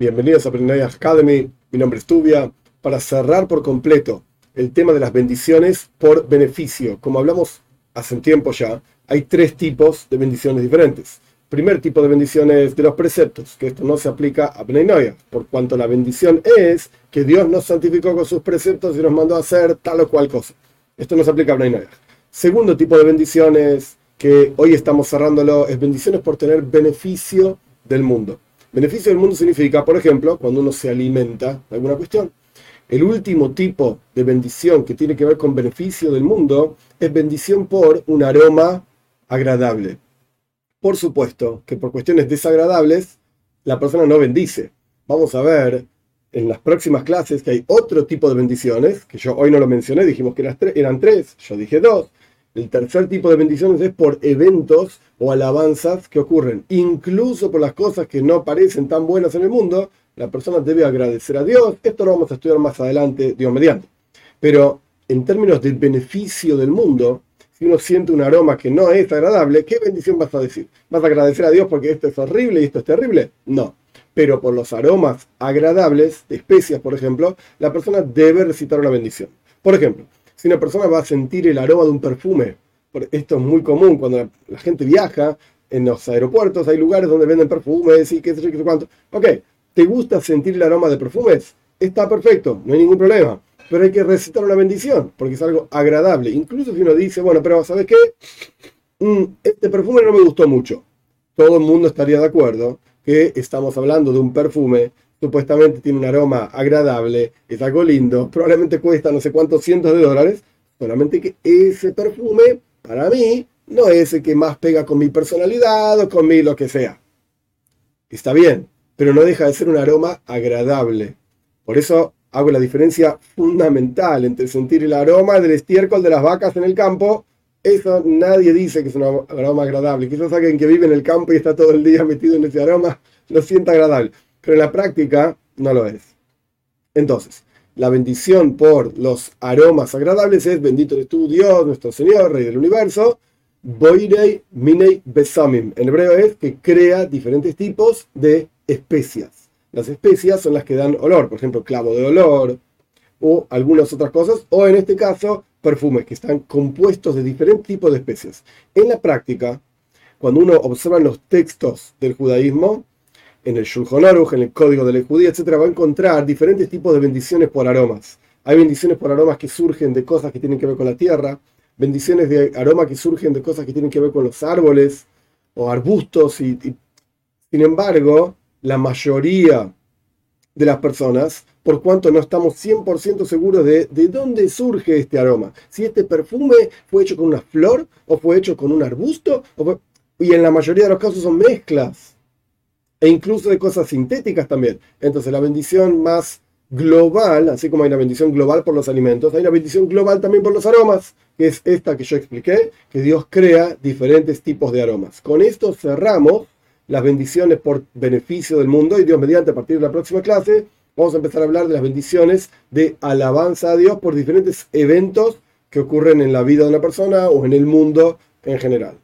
Bienvenidos a Prenaya Academy, mi nombre es Tubia. Para cerrar por completo el tema de las bendiciones por beneficio, como hablamos hace un tiempo ya, hay tres tipos de bendiciones diferentes. Primer tipo de bendiciones de los preceptos, que esto no se aplica a Bnei por cuanto la bendición es que Dios nos santificó con sus preceptos y nos mandó a hacer tal o cual cosa. Esto no se aplica a Bnei Segundo tipo de bendiciones, que hoy estamos cerrándolo, es bendiciones por tener beneficio del mundo. Beneficio del mundo significa, por ejemplo, cuando uno se alimenta de alguna cuestión. El último tipo de bendición que tiene que ver con beneficio del mundo es bendición por un aroma agradable. Por supuesto que por cuestiones desagradables la persona no bendice. Vamos a ver en las próximas clases que hay otro tipo de bendiciones, que yo hoy no lo mencioné, dijimos que eran tres, yo dije dos, el tercer tipo de bendiciones es por eventos o alabanzas que ocurren, incluso por las cosas que no parecen tan buenas en el mundo. La persona debe agradecer a Dios. Esto lo vamos a estudiar más adelante, Dios mediante. Pero en términos del beneficio del mundo, si uno siente un aroma que no es agradable, ¿qué bendición vas a decir? ¿Vas a agradecer a Dios porque esto es horrible y esto es terrible? No. Pero por los aromas agradables, de especias, por ejemplo, la persona debe recitar una bendición. Por ejemplo, si una persona va a sentir el aroma de un perfume, esto es muy común cuando la gente viaja en los aeropuertos, hay lugares donde venden perfumes y qué sé yo, qué cuánto. Ok, ¿te gusta sentir el aroma de perfumes? Está perfecto, no hay ningún problema. Pero hay que recitar una bendición, porque es algo agradable. Incluso si uno dice, bueno, pero ¿sabes qué? Mm, este perfume no me gustó mucho. Todo el mundo estaría de acuerdo que estamos hablando de un perfume supuestamente tiene un aroma agradable, es algo lindo, probablemente cuesta no sé cuántos cientos de dólares, solamente que ese perfume, para mí, no es el que más pega con mi personalidad o con mi lo que sea. Está bien, pero no deja de ser un aroma agradable. Por eso hago la diferencia fundamental entre sentir el aroma del estiércol de las vacas en el campo. Eso nadie dice que es un aroma agradable. Quizás alguien que vive en el campo y está todo el día metido en ese aroma lo sienta agradable pero en la práctica no lo es. Entonces, la bendición por los aromas agradables es bendito eres tú, Dios, nuestro Señor, Rey del Universo. Boirei Minei Besamim. En hebreo es que crea diferentes tipos de especias. Las especias son las que dan olor, por ejemplo, clavo de olor o algunas otras cosas, o en este caso, perfumes que están compuestos de diferentes tipos de especias. En la práctica, cuando uno observa los textos del judaísmo, en el Shulchan Aruch, en el Código de la Judía, etcétera, va a encontrar diferentes tipos de bendiciones por aromas. Hay bendiciones por aromas que surgen de cosas que tienen que ver con la tierra, bendiciones de aroma que surgen de cosas que tienen que ver con los árboles o arbustos, y, sin embargo, la mayoría de las personas, por cuanto no estamos 100% seguros de, de dónde surge este aroma, si este perfume fue hecho con una flor o fue hecho con un arbusto, y en la mayoría de los casos son mezclas e incluso de cosas sintéticas también. Entonces la bendición más global, así como hay una bendición global por los alimentos, hay una bendición global también por los aromas, que es esta que yo expliqué, que Dios crea diferentes tipos de aromas. Con esto cerramos las bendiciones por beneficio del mundo y Dios mediante a partir de la próxima clase vamos a empezar a hablar de las bendiciones de alabanza a Dios por diferentes eventos que ocurren en la vida de una persona o en el mundo en general.